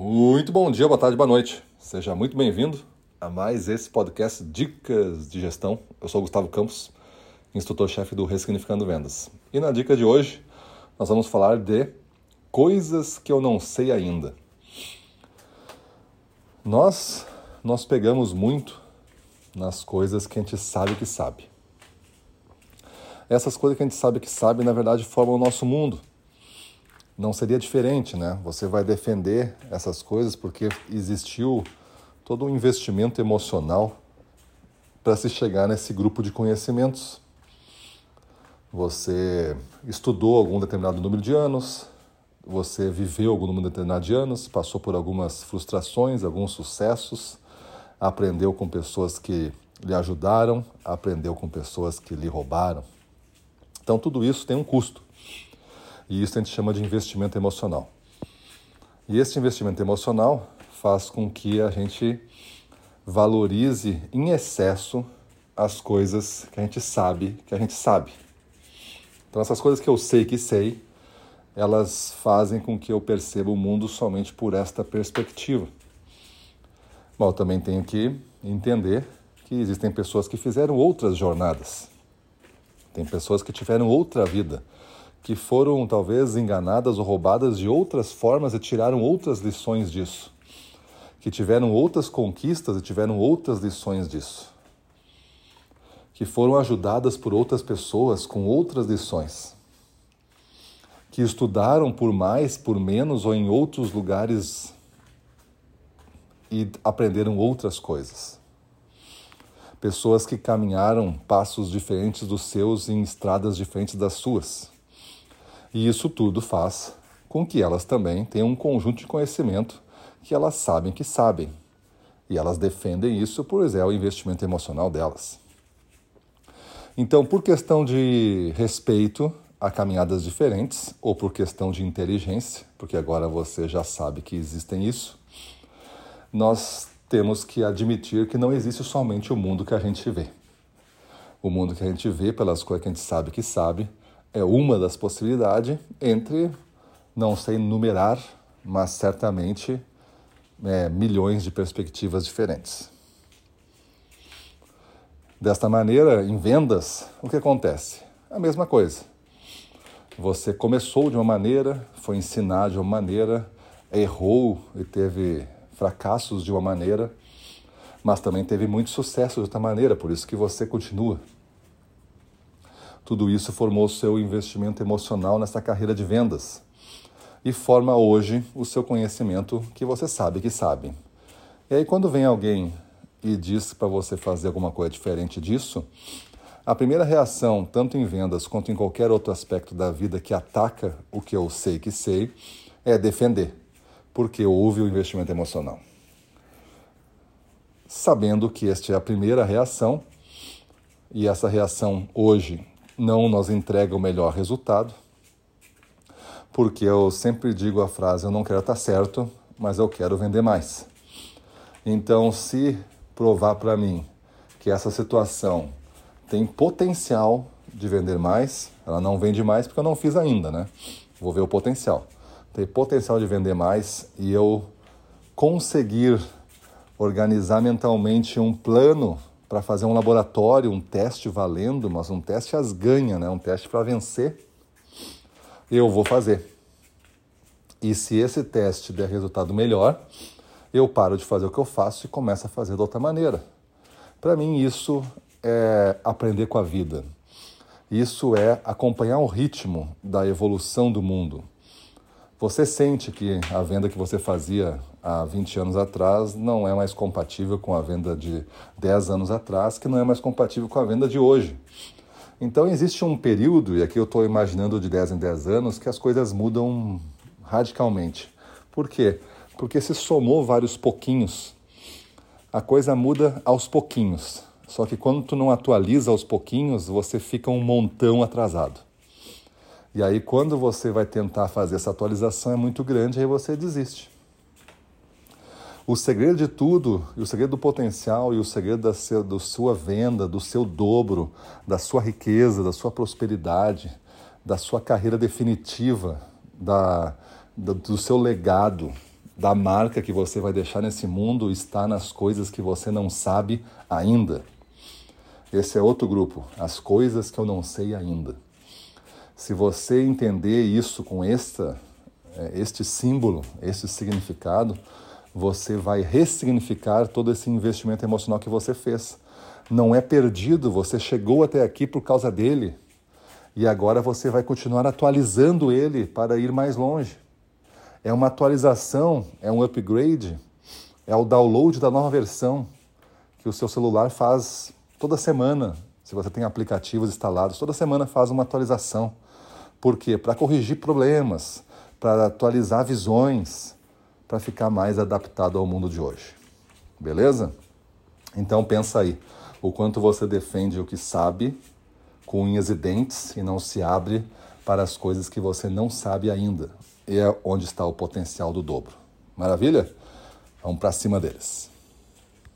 Muito bom dia, boa tarde, boa noite. Seja muito bem-vindo a mais esse podcast Dicas de Gestão. Eu sou Gustavo Campos, instrutor-chefe do Ressignificando Vendas. E na dica de hoje, nós vamos falar de coisas que eu não sei ainda. Nós nós pegamos muito nas coisas que a gente sabe que sabe. Essas coisas que a gente sabe que sabe, na verdade, formam o nosso mundo não seria diferente, né? Você vai defender essas coisas porque existiu todo um investimento emocional para se chegar nesse grupo de conhecimentos. Você estudou algum determinado número de anos, você viveu algum número determinado de anos, passou por algumas frustrações, alguns sucessos, aprendeu com pessoas que lhe ajudaram, aprendeu com pessoas que lhe roubaram. Então tudo isso tem um custo. E isso a gente chama de investimento emocional. E esse investimento emocional faz com que a gente valorize em excesso as coisas que a gente sabe que a gente sabe. Então, essas coisas que eu sei que sei, elas fazem com que eu perceba o mundo somente por esta perspectiva. Bom, eu também tenho que entender que existem pessoas que fizeram outras jornadas. Tem pessoas que tiveram outra vida que foram talvez enganadas ou roubadas de outras formas e tiraram outras lições disso, que tiveram outras conquistas e tiveram outras lições disso, que foram ajudadas por outras pessoas com outras lições, que estudaram por mais, por menos ou em outros lugares e aprenderam outras coisas. Pessoas que caminharam passos diferentes dos seus em estradas diferentes das suas e isso tudo faz com que elas também tenham um conjunto de conhecimento que elas sabem que sabem. E elas defendem isso por é o investimento emocional delas. Então, por questão de respeito a caminhadas diferentes, ou por questão de inteligência, porque agora você já sabe que existem isso, nós temos que admitir que não existe somente o mundo que a gente vê. O mundo que a gente vê, pelas coisas que a gente sabe que sabe, é uma das possibilidades entre, não sei numerar, mas certamente é, milhões de perspectivas diferentes. Desta maneira, em vendas, o que acontece? A mesma coisa. Você começou de uma maneira, foi ensinado de uma maneira, errou e teve fracassos de uma maneira, mas também teve muito sucesso de outra maneira, por isso que você continua. Tudo isso formou seu investimento emocional nessa carreira de vendas e forma hoje o seu conhecimento que você sabe que sabe. E aí, quando vem alguém e diz para você fazer alguma coisa diferente disso, a primeira reação, tanto em vendas quanto em qualquer outro aspecto da vida que ataca o que eu sei que sei, é defender, porque houve o investimento emocional. Sabendo que esta é a primeira reação, e essa reação hoje não nos entrega o melhor resultado, porque eu sempre digo a frase: eu não quero estar certo, mas eu quero vender mais. Então, se provar para mim que essa situação tem potencial de vender mais, ela não vende mais porque eu não fiz ainda, né? Vou ver o potencial. Tem potencial de vender mais e eu conseguir organizar mentalmente um plano para fazer um laboratório, um teste valendo, mas um teste as ganha, né? um teste para vencer, eu vou fazer. E se esse teste der resultado melhor, eu paro de fazer o que eu faço e começo a fazer de outra maneira. Para mim, isso é aprender com a vida. Isso é acompanhar o ritmo da evolução do mundo. Você sente que a venda que você fazia há 20 anos atrás não é mais compatível com a venda de 10 anos atrás, que não é mais compatível com a venda de hoje. Então existe um período, e aqui eu estou imaginando de 10 em 10 anos, que as coisas mudam radicalmente. Por quê? Porque se somou vários pouquinhos. A coisa muda aos pouquinhos. Só que quando tu não atualiza aos pouquinhos, você fica um montão atrasado. E aí, quando você vai tentar fazer essa atualização é muito grande, aí você desiste. O segredo de tudo, e o segredo do potencial, e o segredo da, seu, da sua venda, do seu dobro, da sua riqueza, da sua prosperidade, da sua carreira definitiva, da, do seu legado, da marca que você vai deixar nesse mundo está nas coisas que você não sabe ainda. Esse é outro grupo, as coisas que eu não sei ainda. Se você entender isso com esta, é, este símbolo, este significado, você vai ressignificar todo esse investimento emocional que você fez. Não é perdido, você chegou até aqui por causa dele e agora você vai continuar atualizando ele para ir mais longe. É uma atualização, é um upgrade, é o download da nova versão que o seu celular faz toda semana. Se você tem aplicativos instalados, toda semana faz uma atualização. Por quê? Para corrigir problemas, para atualizar visões, para ficar mais adaptado ao mundo de hoje. Beleza? Então pensa aí, o quanto você defende o que sabe com unhas e dentes e não se abre para as coisas que você não sabe ainda. E é onde está o potencial do dobro. Maravilha? Vamos para cima deles.